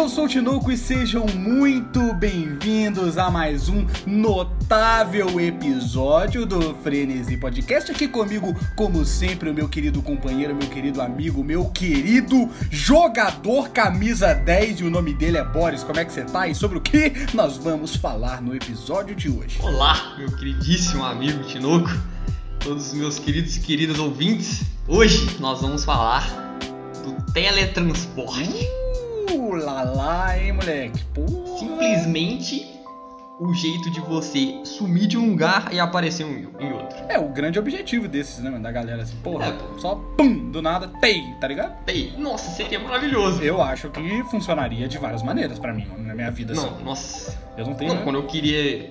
eu sou o Tinoco e sejam muito bem-vindos a mais um notável episódio do Frenesi Podcast. Aqui comigo, como sempre, o meu querido companheiro, meu querido amigo, meu querido jogador camisa 10 e o nome dele é Boris. Como é que você tá e sobre o que nós vamos falar no episódio de hoje? Olá, meu queridíssimo amigo Tinoco, todos os meus queridos e queridas ouvintes. Hoje nós vamos falar do teletransporte. Uh, lá lá, hein, moleque? Pô. Simplesmente o jeito de você sumir de um lugar e aparecer um- em outro. É o grande objetivo desses, né? Da galera assim, porra, É. só pum, do nada, tei, tá ligado? Ei, nossa, seria maravilhoso. Eu acho que funcionaria de várias maneiras pra mim, na minha vida. assim. Não, nossa. Eu não tenho. Não, quando eu queria,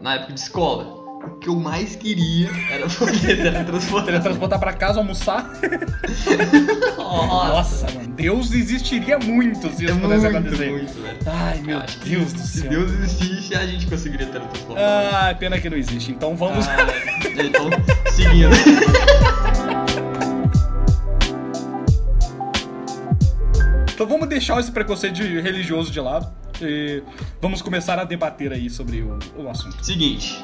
na época de escola, o que eu mais queria era poder teletransportar. Teletransportar pra casa, almoçar. Nossa, Nossa, mano. Deus existiria muito se isso é pudesse muito, acontecer. muito, velho. Ai, meu Acho Deus do Se céu. Deus existisse, a gente conseguiria teletransportar. Ah, pena que não existe. Então vamos. Ah, então, seguindo. Então vamos deixar esse preconceito religioso de lado. E vamos começar a debater aí sobre o, o assunto. Seguinte.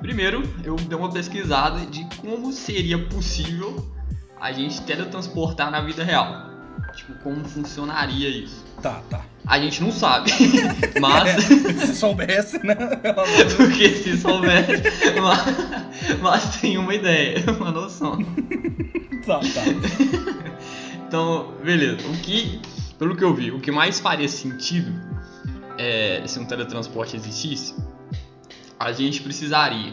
Primeiro, eu dei uma pesquisada de como seria possível a gente teletransportar na vida real. Tipo, como funcionaria isso. Tá, tá. A gente não sabe, mas Se soubesse, né? Porque se soubesse, mas, mas tem uma ideia, uma noção. Tá, tá. Então, beleza. O que, pelo que eu vi, o que mais faria sentido é, se um teletransporte existisse, a gente precisaria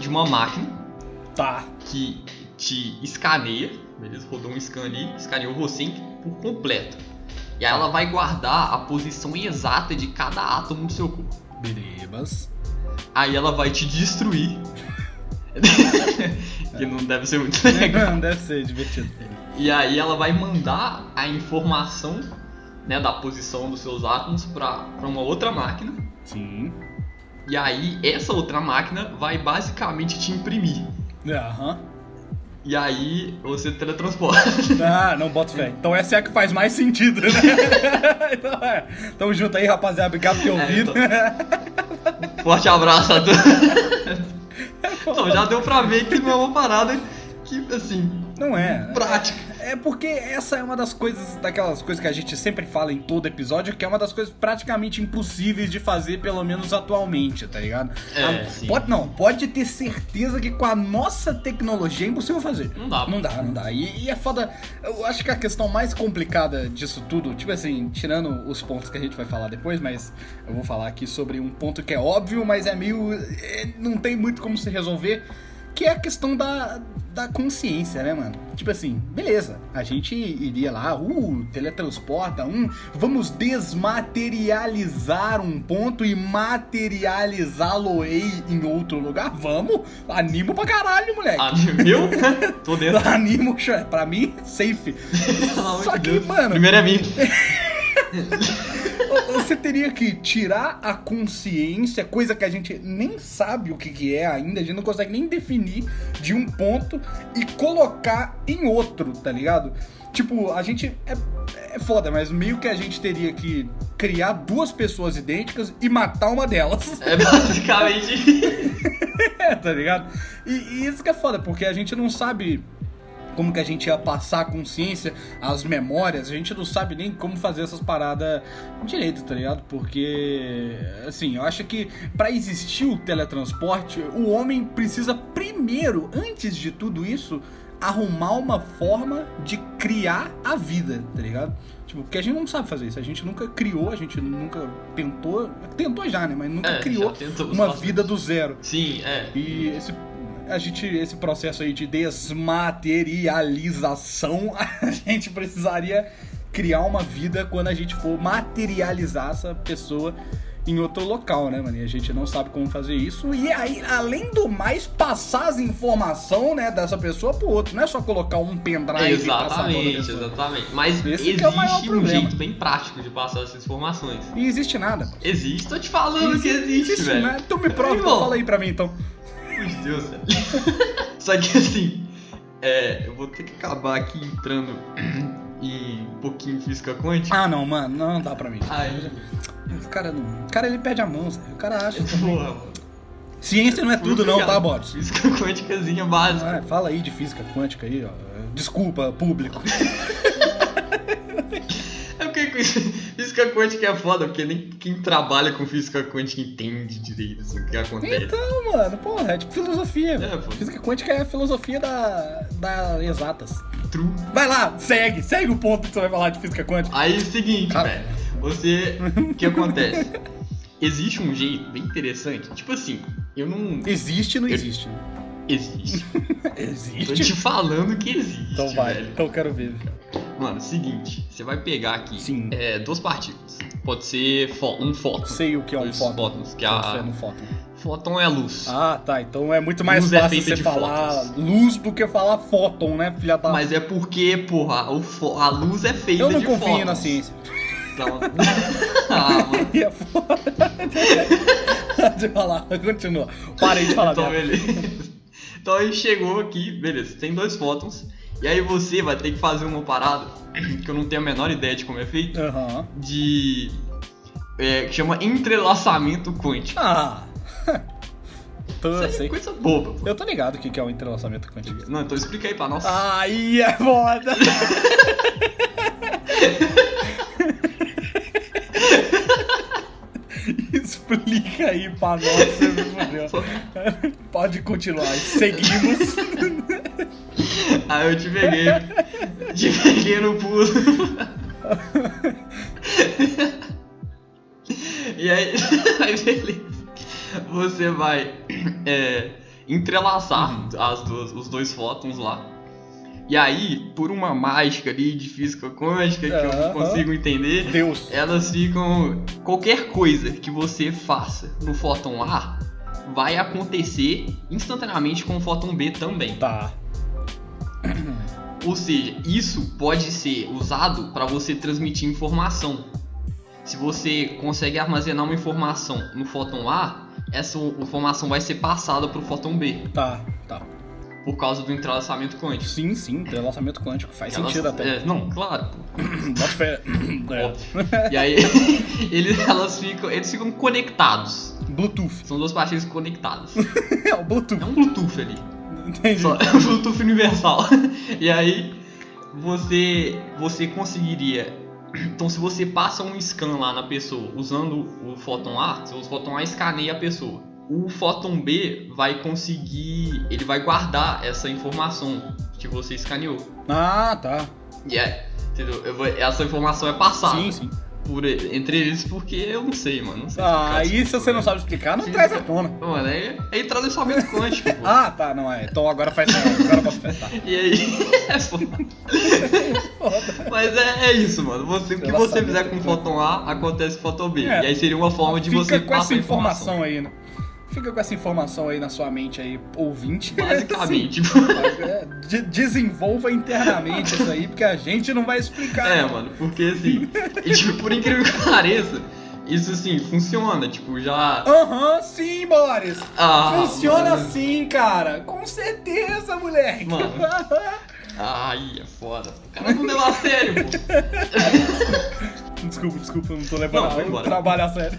de uma máquina Tá. que te escaneia, beleza? Rodou um scan ali, escaneou você por completo. E aí ela vai guardar a posição exata de cada átomo do seu corpo. Belebas. Aí ela vai te destruir. que não deve ser muito legal. Não, deve ser divertido. E aí ela vai mandar a informação né, da posição dos seus átomos para uma outra máquina. Sim. E aí essa outra máquina vai basicamente te imprimir. Aham. E aí você teletransporta. Ah, não boto fé. Então essa é a que faz mais sentido, né? então, é. Tamo junto aí, rapaziada. Obrigado por ter É, ouvido. Forte abraço a todos. Então, já deu pra ver que não é uma parada que, assim, Não é. prática. É porque essa é uma das coisas, daquelas coisas que a gente sempre fala em todo episódio, que é uma das coisas praticamente impossíveis de fazer, pelo menos atualmente, tá ligado? É, A-. Pode, não, pode ter certeza que com a nossa tecnologia é impossível fazer. Não dá. Não dá, não dá. E, e é foda. Eu acho que a questão mais complicada disso tudo, tipo assim, tirando os pontos que a gente vai falar depois, mas eu vou falar aqui sobre um ponto que é óbvio, mas é meio. é, não tem muito como se resolver. Que é a questão da, da consciência, né, mano? Tipo assim, beleza, a gente iria lá, uh, teletransporta, um, vamos desmaterializar um ponto e materializá-lo-ei em outro lugar? Vamos! Animo pra caralho, moleque! Viu? Tô dentro. Animo, pra mim, safe. Só que, Deus. mano, Primeiro é mim. você teria que tirar a consciência, coisa que a gente nem sabe o que, que é ainda, a gente não consegue nem definir de um ponto e colocar em outro, tá ligado? Tipo, a gente. É, é foda, mas meio que a gente teria que criar duas pessoas idênticas e matar uma delas. É basicamente. É, tá ligado? E, e isso que é foda, porque a gente não sabe como que a gente ia passar a consciência, as memórias, a gente não sabe nem como fazer essas paradas direito, tá ligado? Porque, assim, eu acho que pra existir o teletransporte, o homem precisa primeiro, antes de tudo isso, arrumar uma forma de criar a vida, tá ligado? Tipo, porque a gente não sabe fazer isso, a gente nunca criou, a gente nunca tentou, tentou já, né? Mas nunca É, criou uma vida do zero. Sim, é. E esse, a gente, esse processo aí de desmaterialização, a gente precisaria criar uma vida quando a gente for materializar essa pessoa em outro local, né, mano? E a gente não sabe como fazer isso. E aí, além do mais, passar as informações, né, dessa pessoa pro outro. Não é só colocar um pendrive e passar Exatamente, exatamente. Mas Esse existe é o maior um problema. jeito bem prático de passar essas informações. E existe nada. Existe, tô te falando que existe, velho. né? Então me prova, então fala aí pra mim, então. Meu Deus, velho. Só que assim, É, eu vou ter que acabar aqui entrando em um pouquinho física quântica. Ah, não, mano, não dá pra mim. Aí, O cara não. O cara ele perde a mão, sabe? O cara acha. porra, mano. Ciência não é tudo, não, tá, Boris? Física quânticazinha básica. Ah, fala aí de física quântica aí, ó. Desculpa, público. É porque com isso- física quântica é foda, porque nem quem trabalha com física quântica entende direito assim, o que acontece. Então, mano, porra, é tipo filosofia. É, pô. Física quântica é a filosofia da, da exatas. True. Vai lá, segue, segue o ponto que você vai falar de física quântica. Aí é o seguinte, velho. Você. O que acontece? Existe um jeito bem interessante. Tipo assim, eu não. Existe ou não existe? Existe. Tô te Existe? falando que existe. Então vai, velho. então eu quero ver. Mano, seguinte, você vai pegar aqui Sim. é, duas partículas. Pode ser fó- um fóton. Sei o que é um fóton. fótons, que a no fóton. fóton é luz. Ah, tá. Então é muito mais Luz é fácil feita você de falar fótons. luz do que falar fóton, né, filha da... Mas é porque, porra, o fó- a luz é feita eu não de confio fótons. na ciência. Então... ah, mano. E é foda. Pode falar, continua. Parei de falar Então, beleza. Então aí chegou aqui, beleza, tem dois fótons. E aí você vai ter que fazer uma parada que eu não tenho a menor ideia de como é feito. Aham. De. É, que chama entrelaçamento quântico. Ah. Tô, Isso é sei. coisa boba. pô. Eu tô ligado o que é o entrelaçamento quântico. Não, então explica aí pra nós. Aí é foda. Explica aí pra nós, você me fudeu. Pode continuar, seguimos. Aí eu te peguei. te peguei no pulo. e aí, aí beleza. Você vai é, entrelaçar as duas, os dois fótons lá. E aí, por uma mágica ali de física quântica que eu Aham. não consigo entender, Deus. elas ficam. Qualquer coisa que você faça no fóton A vai acontecer instantaneamente com o fóton B também. Tá. Ou seja, isso pode ser usado para você transmitir informação. Se você consegue armazenar uma informação no fóton A, essa informação vai ser passada para o fóton B, Tá, tá. por causa do entrelaçamento quântico. Sim, sim, entrelaçamento quântico. Faz Elas- sentido até. é, não, claro. Bota fé. É. E aí eles, elas ficam, eles ficam conectados. Bluetooth. São duas partículas conectadas. É o Bluetooth. É um Bluetooth ali. Entendi. Só, é um Bluetooth universal. E aí você você conseguiria. Então se você passa um scan lá na pessoa usando o fóton A, o fóton A escaneia a pessoa. O fóton B vai conseguir, ele vai guardar essa informação que você escaneou. Ah, tá. E é, entendeu? Vou- essa informação é passada Sim, sim. Por e- entre eles porque eu não sei, mano. Não sei Ah, aí isso, se você não sabe explicar, não Sim. traz à tona. Mano, é, é entrelaçamento quântico, pô. Ah, tá, não é. Então agora faz. Agora bota fé, tá. E aí, é foda. Mas é, é isso, mano. Você, o que você fizer com tem. fóton A, acontece com fóton B. É. E aí seria uma forma de você passar essa a informação aí, né? Fica com essa informação aí na sua mente aí, ouvinte. Basicamente. É, de- desenvolva internamente isso aí, porque a gente não vai explicar. é, não. mano, porque assim, e, tipo, por incrível que pareça, isso assim, funciona. Tipo, já. Aham, sim, Boris. Ah, Funciona mano. assim, cara. Com certeza, moleque. Mano. Ai, é foda. O cara não leva a sério, pô. desculpa, desculpa, não tô Não, levando vai o embora. trabalho a sério.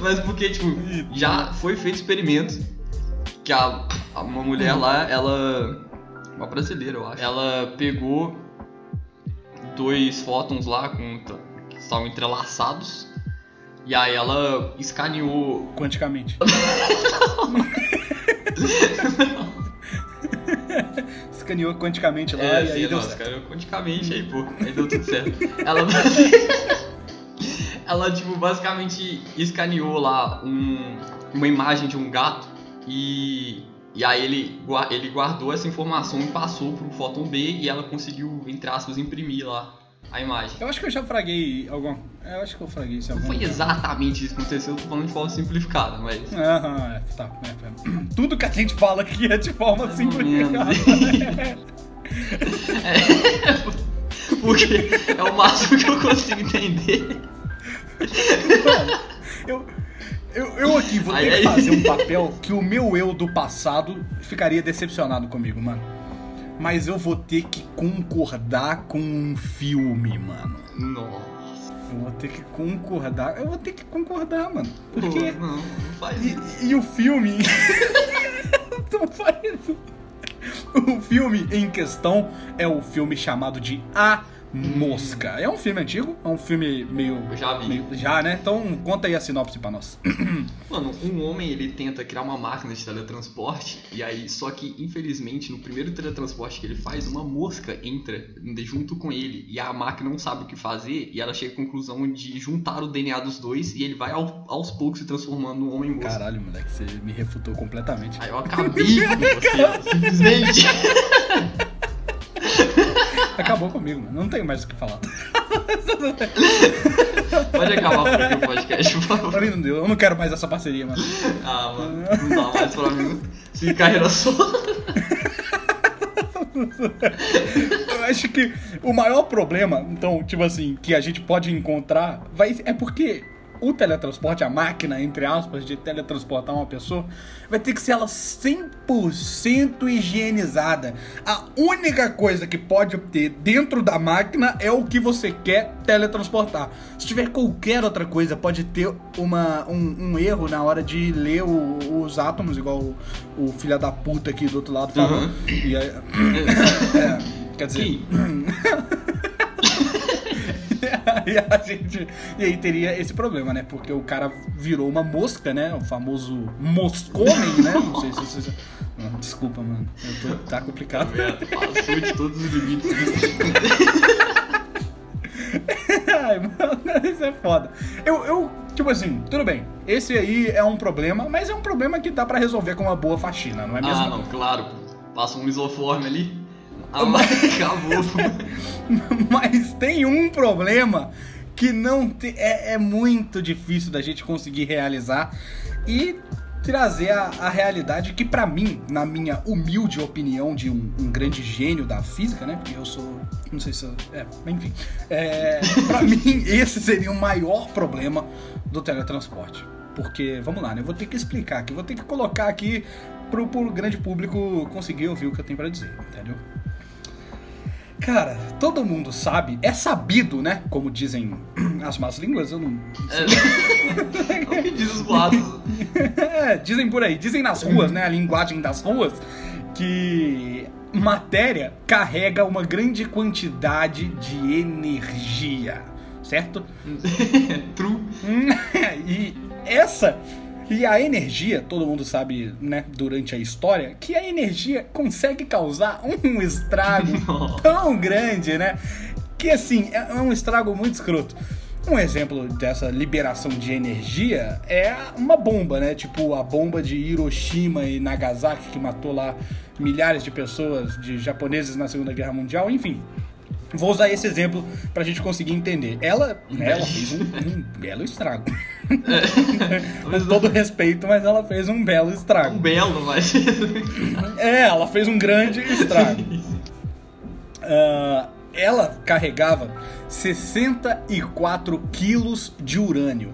Mas porque, tipo, já foi feito experimento que a, a- uma mulher lá, ela. Uma brasileira, eu acho. Ela pegou dois fótons lá com, que estavam entrelaçados. E aí ela escaneou. Quanticamente. Escaneou quanticamente lá É, e aí sim, deu não, certo. escaneou quanticamente aí, pô. Aí deu tudo certo. Ela. ela, tipo, basicamente escaneou lá um, uma imagem de um gato e. E aí ele, ele guardou essa informação e passou pro Photon B e ela conseguiu, entre aspas, imprimir lá a imagem. Eu acho que eu já fraguei alguma. Eu acho que eu fraguei isso em Não algum foi exatamente isso que aconteceu, eu tô falando de forma simplificada, mas. Aham, é, tá. é, é. Tudo que a gente fala aqui é de forma Mais ou simplificada. Porque é o máximo que eu consigo entender. Eu, Eu, eu aqui vou ter que fazer um papel que o meu eu do passado ficaria decepcionado comigo, mano. Mas eu vou ter que concordar com um filme, mano. Nossa. Eu vou ter que concordar. Eu vou ter que concordar, mano. Porque. Não, não faz isso. E, e o filme. Não faz isso. O filme em questão é o filme chamado de A Mosca. É um filme antigo, é um filme meio. Eu já vi. meio- já, né? Então conta aí a sinopse pra nós. Mano, um homem ele tenta criar uma máquina de teletransporte e aí só que infelizmente no primeiro teletransporte que ele faz uma mosca entra junto com ele e a máquina não sabe o que fazer e ela chega à conclusão de juntar o DNA dos dois e ele vai ao- aos poucos se transformando num homem mosca. Caralho, moleque, você me refutou completamente. Aí eu acabei com você, simplesmente. Acabou comigo, mano. Não tenho mais o que falar. Pode acabar por aqui o podcast, por Pra favor. mim não deu. Eu não quero mais essa parceria, mano. Ah, mano, não dá mais pra mim. Se carreira solo. Eu acho que o maior problema, então, tipo assim, que a gente pode encontrar vai, é porque o teletransporte, a máquina, entre aspas, de teletransportar uma pessoa, vai ter que ser ela 100% higienizada. A única coisa que pode ter dentro da máquina é o que você quer teletransportar. Se tiver qualquer outra coisa, pode ter uma, um, um erro na hora de ler o- os átomos, igual o, o filho da puta aqui do outro lado falou. Uhum. E aí, é, quer dizer, E a gente. E aí teria esse problema, né? Porque o cara virou uma mosca, né? O famoso moscomem, né? Não sei se você. Ah, Desculpa, mano. Tô- tá complicado. Passou de todos os limites. Ai, mano, isso é foda. Eu, eu, tipo assim, tudo bem. Esse aí é um problema, mas é um problema que dá pra resolver com uma boa faxina, não é mesmo? Ah, não, claro. Passa um isoforme ali. Ah, mas acabou. Mas tem um problema que não te- é, é muito difícil da gente conseguir realizar e trazer a, a realidade que pra mim, na minha humilde opinião de um, um grande gênio da física, né? Porque eu sou, não sei se eu, é, enfim, é, para mim esse seria o maior problema do teletransporte. Porque, vamos lá, né? Eu vou ter que explicar aqui, vou ter que colocar aqui pro, pro grande público conseguir ouvir o que eu tenho pra dizer, entendeu? Cara, todo mundo sabe, é sabido, né? Como dizem as más línguas, eu não. É, é o que diz os boatos. É, dizem por aí, dizem nas ruas, né? A linguagem das ruas, que matéria carrega uma grande quantidade de energia, certo? True. Hum, e essa. E a energia, todo mundo sabe, né, durante a história, que a energia consegue causar um estrago tão grande, né? Que assim, é um estrago muito escroto. Um exemplo dessa liberação de energia é uma bomba, né? Tipo a bomba de Hiroshima e Nagasaki que matou lá milhares de pessoas, de japoneses na Segunda Guerra Mundial, enfim. Vou usar esse exemplo pra gente conseguir entender. Ela, né, ela fez um, um belo estrago. Com todo respeito, mas ela fez um belo estrago. Um belo, mas. É, ela fez um grande estrago. Ah, ela carregava 64 quilos de urânio.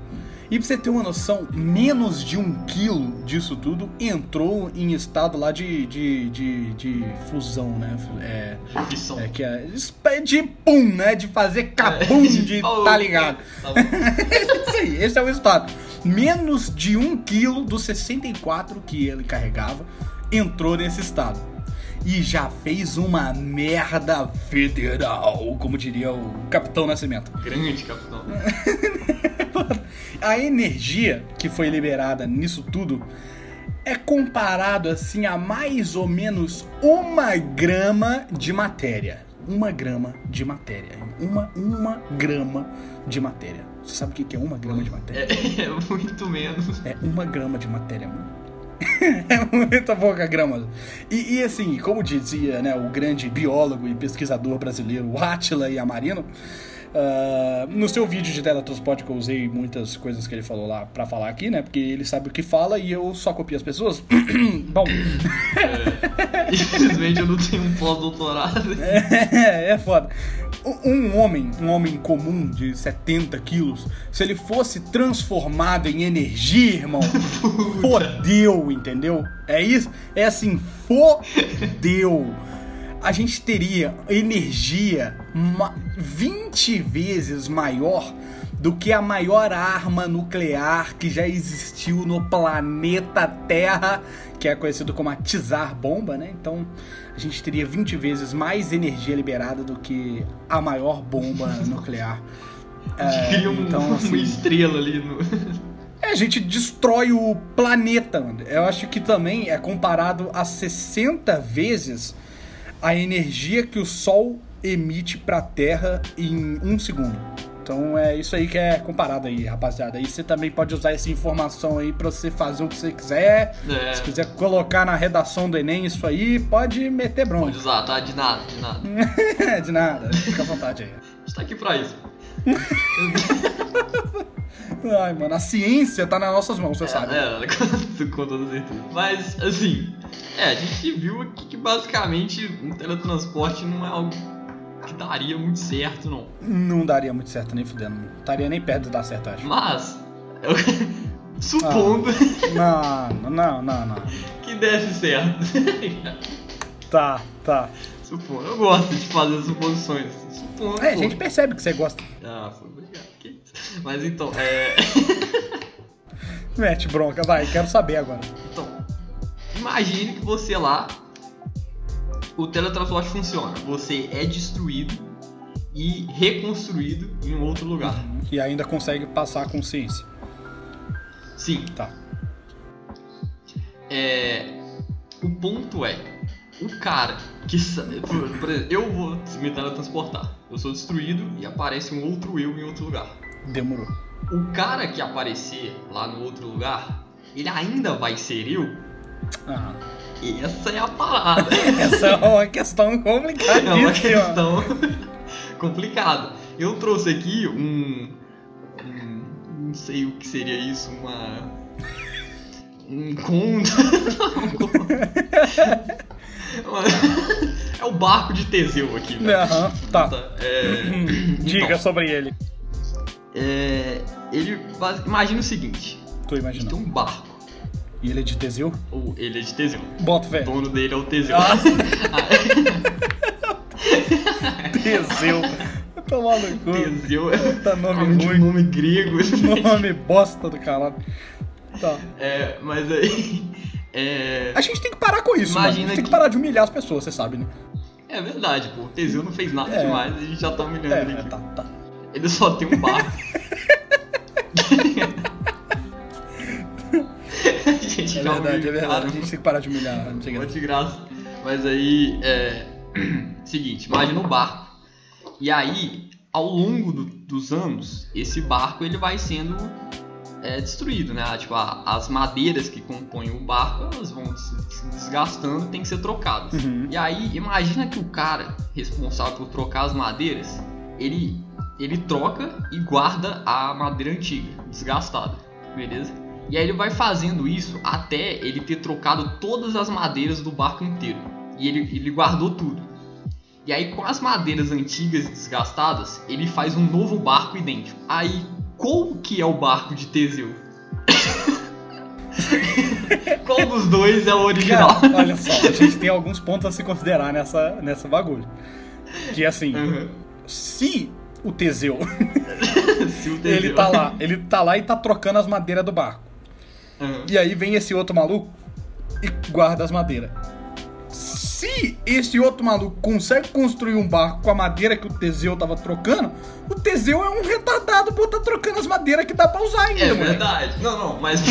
E pra você ter uma noção, menos de um quilo disso tudo entrou em estado lá de, de, de, de fusão, né? É, é que é de pum, né? De fazer cabum, de Oh, tá ligado. Tá. Isso aí, esse é o estado. Menos de um quilo dos 64 que ele carregava entrou nesse estado. E já fez uma merda federal, como diria o Capitão Nascimento. Grande capitão. A energia que foi liberada nisso tudo é comparado assim a mais ou menos uma grama de matéria. Uma grama de matéria. Uma, uma grama de matéria. Você sabe o que é uma grama de matéria? É, é muito menos. É uma grama de matéria, mano. é muita pouca grama. E, e, assim, como dizia né, o grande biólogo e pesquisador brasileiro Átila Yamarino, ah, no seu vídeo de teletransporte que eu usei muitas coisas que ele falou lá pra falar aqui, né? Porque ele sabe o que fala e eu só copio as pessoas. Bom, É, infelizmente eu não tenho um pós-doutorado. é, é foda. Um homem, um homem comum de 70 quilos, se ele fosse transformado em energia, irmão, fodeu, entendeu? É isso? É assim, fodeu. A gente teria energia 20 vezes maior do que a maior arma nuclear que já existiu no planeta Terra, que é conhecido como a Tsar Bomba, né? Então a gente teria 20 vezes mais energia liberada do que a maior bomba nuclear. É, um, então, assim, uma estrela ali no. É, a gente destrói o planeta, mano. Eu acho que também é comparado a 60 vezes a energia que o Sol emite para a Terra em um segundo. Então é isso aí que é comparado aí, rapaziada. Aí você também pode usar essa informação aí pra você fazer o que você quiser. É. Se quiser colocar na redação do Enem isso aí, pode meter bronca. Pode usar, tá? De nada, de nada. de nada, fica à vontade aí. A gente tá aqui pra isso. Ai, mano, a ciência tá nas nossas mãos, você é, sabe. É, com toda certeza. Mas, assim, é, a gente viu aqui que basicamente um teletransporte não é algo que daria muito certo, não. Não daria muito certo, nem fudendo. Não estaria nem perto de dar certo, acho. Mas, eu... supondo. Ah, não, não, não, não. que desse certo. tá, tá. Supondo. Eu gosto de fazer suposições. Supondo. É, a gente percebe que você gosta. Ah, foi obrigado. Mas então, é. Mete bronca, vai, quero saber agora. Então, imagine que você lá o teletransporte funciona. Você é destruído e reconstruído em um outro lugar. Uhum. E ainda consegue passar a consciência. Sim. Tá. É, o ponto é, o cara que. Por exemplo, eu vou me teletransportar. Eu sou destruído e aparece um outro eu em outro lugar. Demorou. O cara que aparecer lá no outro lugar, ele ainda vai ser eu? Essa é a parada. Essa é uma questão complicada. É uma questão complicada. Eu trouxe aqui um, um, Não sei o que seria isso, uma. Um conto. é o barco de Teseu aqui. Né? Uhum, tá. É... Diga então, sobre ele. É... Ele. Imagina o seguinte: Tô imaginando. Tem um barco. E ele é de Teseu? Ou ele é de Teseu. Bota fé. O dono dele é o Teseu. Ah. Teseu. Tomar no cu. Teseu é tá nome, nome ruim. nome grego. Nome bosta do caralho. Tá. É, mas aí. É... A gente tem que parar com isso, Imagina mano. A gente que... tem que parar de humilhar as pessoas, você sabe, né? É verdade, pô. O Teseu não fez nada é. demais, a gente já tá humilhando é, ele aqui. Tá, tá. Ele só tem um barco. gente é já verdade, é verdade. A gente tem que parar de humilhar. Não sei de graça. Mas aí, é. Seguinte, imagina um barco. E aí, ao longo do, dos anos, esse barco ele vai sendo é, destruído, né? Tipo, a, as madeiras que compõem o barco, elas vão se, se desgastando e tem que ser trocadas. Uhum. E aí, imagina que o cara responsável por trocar as madeiras, ele, ele troca e guarda a madeira antiga, desgastada, beleza? E aí ele vai fazendo isso até ele ter trocado todas as madeiras do barco inteiro. E ele, ele guardou tudo. E aí com as madeiras antigas e desgastadas, ele faz um novo barco idêntico. Aí, qual que é o barco de Teseu? qual dos dois é o original? Cara, olha só, a gente tem alguns pontos a se considerar nessa, nessa bagulho. Que assim, uhum. se o Teseu, se o Teseu. ele tá lá, ele tá lá e tá trocando as madeiras do barco. Uhum. E aí vem esse outro maluco e guarda as madeiras. Se esse outro maluco consegue construir um barco com a madeira que o Teseu tava trocando, o Teseu é um retardado por estar tá trocando as madeiras que dá pra usar ainda. É verdade. Não, não, mas.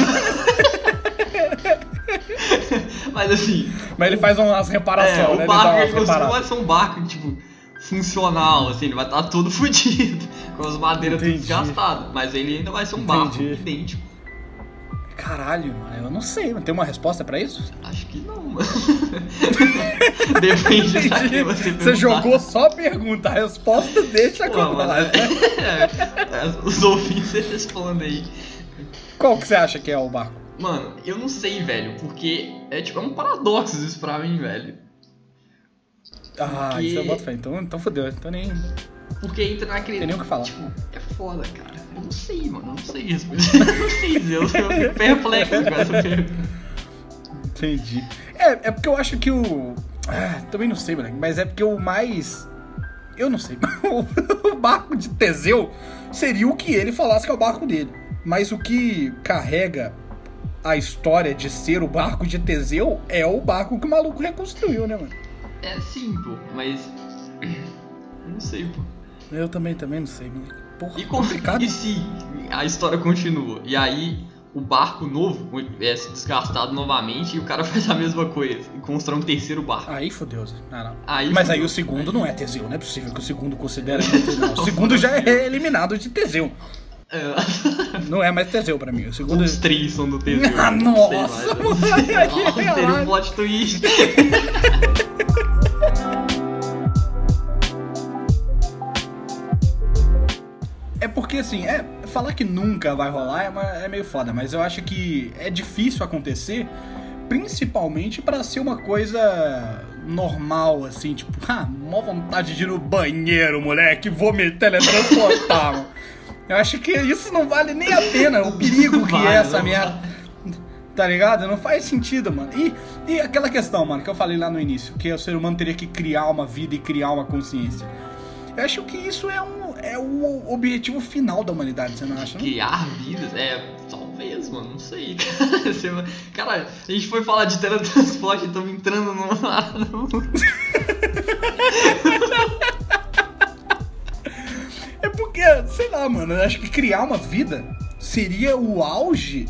mas assim. Mas ele faz umas reparações, é, né? O barco ele, vai ser um barco, tipo, funcional, assim, ele vai estar tá todo fodido, com as madeiras tudo desgastadas. Mas ele ainda vai ser um Entendi. barco idêntico. Caralho, eu não sei, tem uma resposta pra isso? Acho que não, mano. Depende da que você Você jogou só a pergunta, a resposta deixa Pô, como é, é, é, Os ouvintes respondem aí. Qual que você acha que é o barco? Mano, eu não sei, velho, porque é tipo, é um paradoxo isso pra mim, velho. Ah, porque... isso é boto fé, então, então fodeu, então nem... Porque entra naquele. Tem nem o que falar. Tipo, é foda, cara. Eu não sei, mano. Eu não sei isso. Eu não sei dizer. Eu fico perplexo com essa pergunta. Entendi. É, é porque eu acho que o. Ah, também não sei, moleque, mas é porque o mais. Eu não sei. o barco de Teseu seria o que ele falasse que é o barco dele. Mas o que carrega a história de ser o barco de Teseu é o barco que o maluco reconstruiu, né, mano? É sim, pô, mas. Eu não sei, pô. Eu também, também não sei. Porra, E, complicado. e se a história continua? E aí o barco novo é desgastado novamente e o cara faz a mesma coisa e constrói um terceiro barco. Aí fodeu. Ah, não. Aí Mas aí fodeu. o segundo não é Teseu, não é possível que o segundo considere. Não. O segundo já é eliminado de Teseu. É, Não é mais Teseu pra mim. O segundo. os três são do Teseu. Ah, não sei nossa, mais, não sei. Nossa, Teria caralho. um plot twist. porque assim, é falar que nunca vai rolar é, uma- é meio foda, mas eu acho que é difícil acontecer, principalmente pra ser uma coisa normal, assim, tipo, ah, mó vontade de ir no banheiro, moleque, vou me teletransportar, mano. Eu acho que isso não vale nem a pena, o perigo que Vale, é essa merda. Tá ligado? Não faz sentido, mano. E, e aquela questão, mano, que eu falei lá no início, que o ser humano teria que criar uma vida e criar uma consciência. Eu acho que isso é, um, é o objetivo final da humanidade, você não acha? Não? Criar vidas? É, talvez, mano, não sei. Cara, Você- cara a gente foi falar de teletransporte e estamos entrando numa. É porque, sei lá, mano, eu acho que criar uma vida seria o auge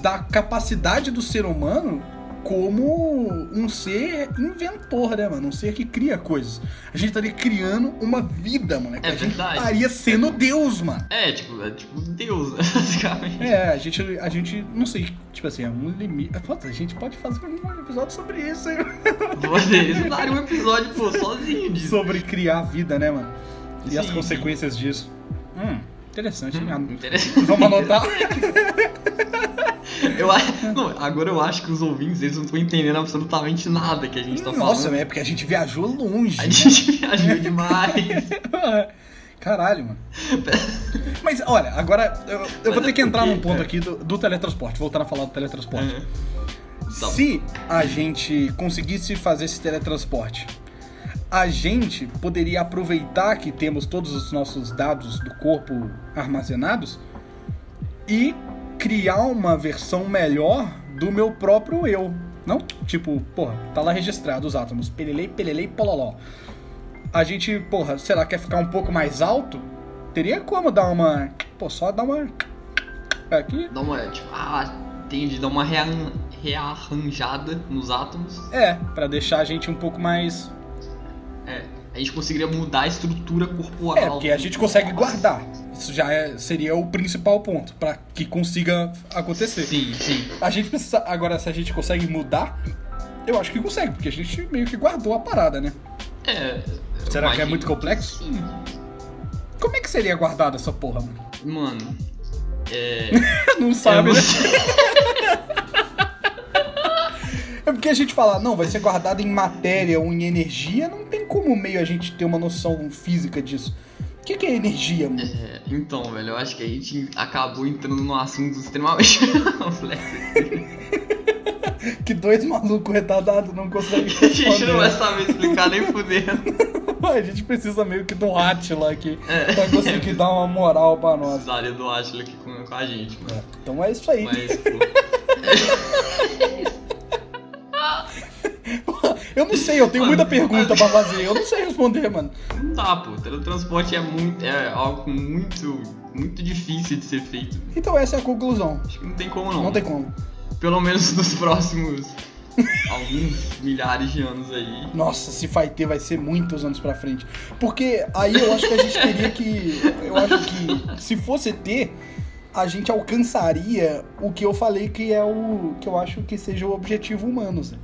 da capacidade do ser humano como um ser inventor, né, mano? Um ser que cria coisas. A gente estaria criando uma vida, mano. É a gente verdade. estaria sendo Deus, mano. É, tipo, é tipo Deus, né, basicamente. É, a gente, a gente, não sei, tipo assim, é um limite. Puta, a gente pode fazer um episódio sobre isso? Eles daria um episódio, pô, sozinho disso. sobre criar vida, né, mano? E as Sim, consequências disso. Hum, interessante? Hum, interessante. Vamos anotar? Eu, não, agora eu acho que os ouvintes, eles não estão entendendo absolutamente nada que a gente tá Nossa, falando. é porque a gente viajou longe. A gente viajou demais. Caralho, mano. Mas olha, agora eu, eu vou Mas ter que é entrar num ponto é. aqui do, do teletransporte, voltando a falar do teletransporte. Uhum. Se a gente conseguisse fazer esse teletransporte, a gente poderia aproveitar que temos todos os nossos dados do corpo armazenados e criar uma versão melhor do meu próprio eu. Não? Tipo, porra, tá lá registrado os átomos. Pelelei, pelelei, pololó. A gente, porra, sei lá, quer ficar um pouco mais alto? Teria como dar uma. Pô, só dar uma. Aqui. Dá uma, tipo, ah, entende, dá uma rearran- rearranjada nos átomos. É, pra deixar a gente um pouco mais. É, a gente conseguiria mudar a estrutura corporal. É, porque a gente consegue guardar. Isso já é- seria o principal ponto pra que consiga acontecer. Sim, sim. A gente precisa. Agora, se a gente consegue mudar, eu acho que consegue, porque a gente meio que guardou a parada, né? É. Será que é muito complexo? Sim. Como é que seria guardada essa porra, mano? Mano. É. Não sabe, eu né? É porque a gente fala, não, vai ser guardado em matéria ou em energia, não tem como meio a gente ter uma noção física disso. O que, que é energia, mano? É, então, velho, eu acho que a gente acabou entrando num assunto extremamente complexo. Que dois malucos retardados não conseguem A gente não vai saber explicar nem fudendo. A gente precisa meio que do Atila aqui É. pra conseguir dar uma moral pra nós. Precisaria do Ashley aqui com, com a gente, mano. Então é isso aí. Mas, pô. Sei, eu tenho Mano, muita pergunta pra fazer. Eu não sei responder, mano. Não dá, pô. Teletransporte é muito. É algo muito. muito difícil de ser feito. Então essa é a conclusão. Acho que não tem como não. Não tem como. Pelo menos nos próximos. alguns milhares de anos aí. Nossa, se vai ter, vai ser muitos anos pra frente. Porque aí eu acho que a gente teria que. Eu acho que se fosse ter, a gente alcançaria o que eu falei que é o. que eu acho que seja o objetivo humano, Zé.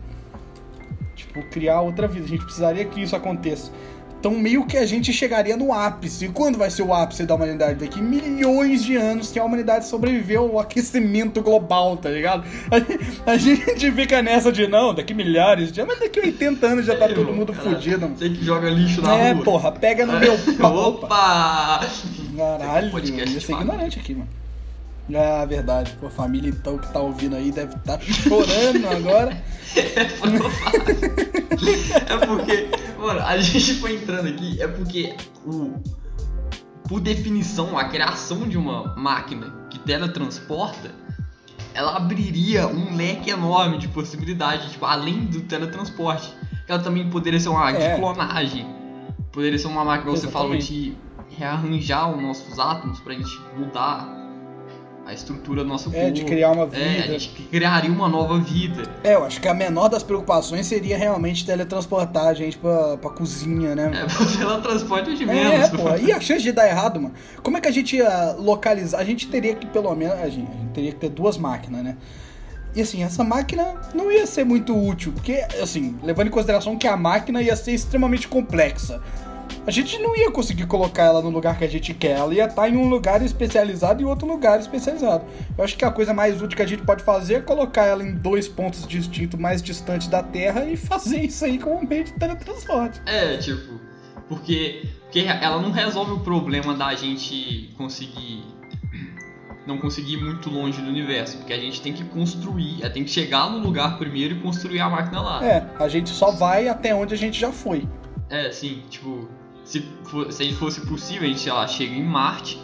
Tipo, criar outra vida. A gente precisaria que isso aconteça. Então, meio que a gente chegaria no ápice. E quando vai ser o ápice da humanidade? Daqui milhões de anos que a humanidade sobreviveu ao aquecimento global, tá ligado? A, a gente fica nessa de não, daqui milhares de anos, mas daqui 80 anos já tá É, todo mundo cara, fudido. Você que joga lixo na É, rua. porra, pega no meu pau. Opa! Caralho, Podcast ia ser ignorante aqui, mano. Ah, verdade. Pô, a família então que tá ouvindo aí deve estar chorando agora. É porque, mano, a gente foi entrando aqui, é porque o. Por definição, a criação de uma máquina que teletransporta, ela abriria um leque enorme de possibilidades, tipo, além do teletransporte. Ela também poderia ser uma máquina É. de clonagem. Poderia ser uma máquina, você falou, de rearranjar os nossos átomos pra gente mudar a estrutura do nosso É, corpo. de criar uma É, a vida. gente criaria uma nova vida. É, eu acho que a menor das preocupações seria realmente teletransportar a gente pra, pra cozinha, né? É, teletransporte é de É, menos. pô. E a chance de dar errado, mano? Como é que a gente ia localizar? A gente teria que, pelo menos, a gente, a gente teria que ter duas máquinas, né? E assim, essa máquina não ia ser muito útil, porque, assim, levando em consideração que a máquina ia ser extremamente complexa. A gente não ia conseguir colocar ela no lugar que a gente quer. Ela ia estar em um lugar especializado e outro lugar especializado. Eu acho que a coisa mais útil que a gente pode fazer é colocar ela em dois pontos distintos mais distantes da Terra e fazer isso aí como um meio de teletransporte. É, tipo, porque, porque ela não resolve o problema da gente conseguir não conseguir ir muito longe do universo, porque a gente tem que construir, tem que chegar no lugar primeiro e construir a máquina lá. É, a gente só vai até onde a gente já foi. É, sim, tipo, se, for, se fosse possível, a gente, sei lá, chega em Marte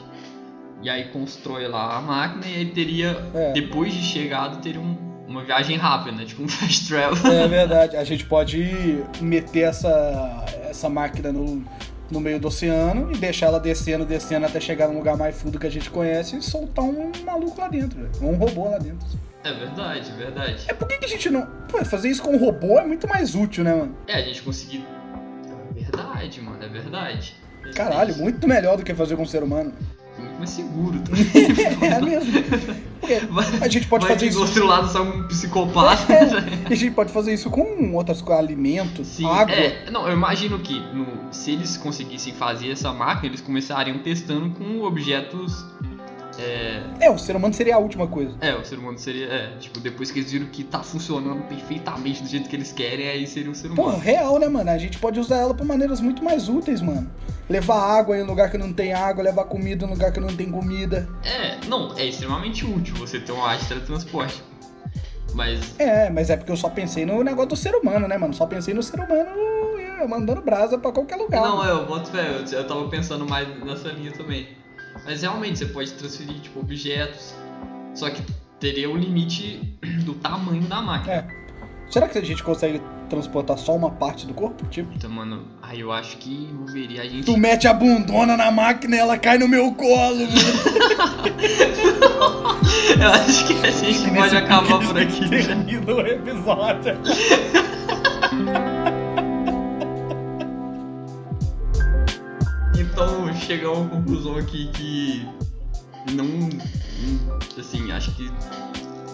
e aí constrói lá a máquina e aí teria, É. depois de chegado, teria um- uma viagem rápida, né? Tipo um fast travel. É verdade. A gente pode meter essa, essa máquina no, no meio do oceano e deixar ela descendo, descendo até chegar num lugar mais fundo que a gente conhece e soltar um maluco lá dentro, velho. um robô lá dentro. É verdade, é verdade. É por que, que a gente não. Pô, fazer isso com um robô é muito mais útil, né, mano? É, a gente conseguir. É verdade, mano, é verdade. Caralho, muito melhor do que fazer com um ser humano. Muito mais seguro. Tá? é mesmo. Porque a gente pode fazer que do isso. outro lado sai um psicopata. E a gente pode fazer isso com outras coisas, alimentos, Sim, água. é, não, eu imagino que no- se eles conseguissem fazer essa máquina, eles começariam testando com objetos. É, É, o ser humano seria a última coisa. é, o ser humano seria. É, tipo, depois que eles viram que tá funcionando perfeitamente do jeito que eles querem, aí seria o ser humano. Porra, real, né, mano? A gente pode usar ela por maneiras muito mais úteis, mano. Levar água em lugar que não tem água, levar comida em lugar que não tem comida. É, não, é extremamente útil você ter uma arte de teletransporte. Mas. É, mas é porque eu só pensei no negócio do ser humano, né, mano? Só pensei no ser humano mandando brasa pra qualquer lugar. Não, eu boto fé, eu, eu tava pensando mais nessa linha também. Mas realmente você pode transferir, tipo, objetos. Só que teria o limite do tamanho da máquina. É. Será que a gente consegue transportar só uma parte do corpo? Tipo, Então, mano, aí eu acho que envolveria a gente. tu mete a bundona na máquina e ela cai no meu colo, mano. Eu acho que a gente pode acabar por aqui. já. Termina o episódio. Então chegamos à conclusão aqui que não. Assim, acho que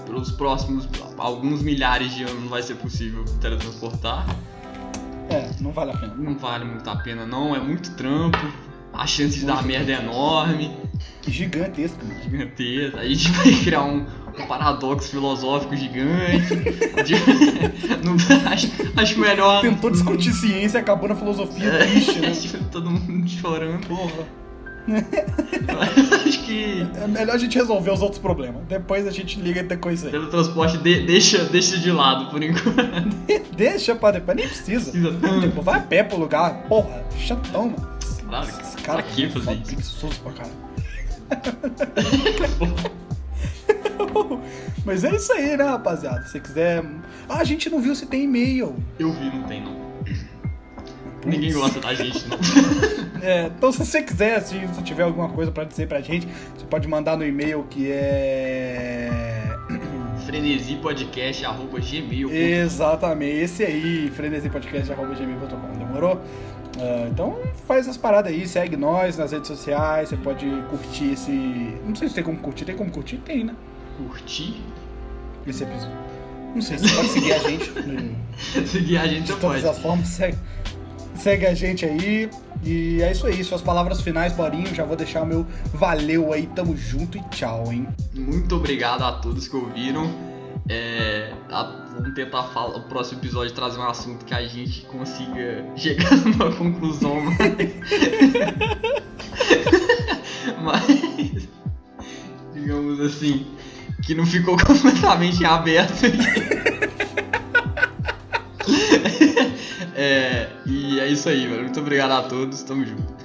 pelos próximos alguns milhares de anos não vai ser possível teletransportar. É, não vale a pena. Não vale muito a pena, não. É muito trampo. A chance de dar merda é enorme, Gigantesco, mano. gigantesca. A gente vai criar um, um paradoxo filosófico gigante. De- acho, acho melhor. Tentou discutir ciência e acabou na filosofia É, triste, né? todo mundo chorando. Porra. acho que É melhor a gente resolver os outros problemas. Depois a gente liga e coisa aí. teletransporte de- deixa, deixa de lado por enquanto. Deixa pra depois, nem precisa. Precisa. Tipo, vai a pé pro lugar. Porra, chatão, mano. Claro, Esses pra caras que são fazer isso? pra caralho. Mas é isso aí, né, rapaziada? Se quiser. Ah, a gente não viu se tem e-mail. Eu vi, não tem não. Ninguém gosta da gente, não. É, então, se você quiser, se tiver alguma coisa pra dizer pra gente, você pode mandar no e-mail que é. frenesipodcast.gmail. Exatamente, esse aí, frenesipodcast.gmail.com, demorou? Ah, então faz as paradas aí, segue nós nas redes sociais, você pode curtir esse. Não sei se tem como curtir, tem como curtir? Tem, né? Curtir? Esse episódio. Não sei, você pode seguir a gente no- Seguir a gente de todas pode. as formas, segue. Segue a gente aí. E é isso aí. Suas palavras finais, Borinho. Já vou deixar o meu valeu aí. Tamo junto e tchau, hein? Muito obrigado a todos que ouviram. É, a, vamos tentar falar, o próximo episódio trazer um assunto que a gente consiga chegar numa conclusão. Mas digamos assim, que não ficou completamente aberto. é, e é isso aí, mano. Muito obrigado a todos. Tamo junto.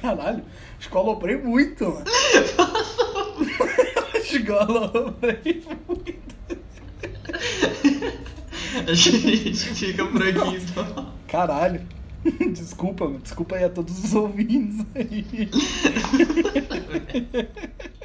Caralho, escoloprei muito, mano. escoloprei muito. A gente fica por aqui então. Caralho. Desculpa. Desculpa aí a todos os ouvintes aí.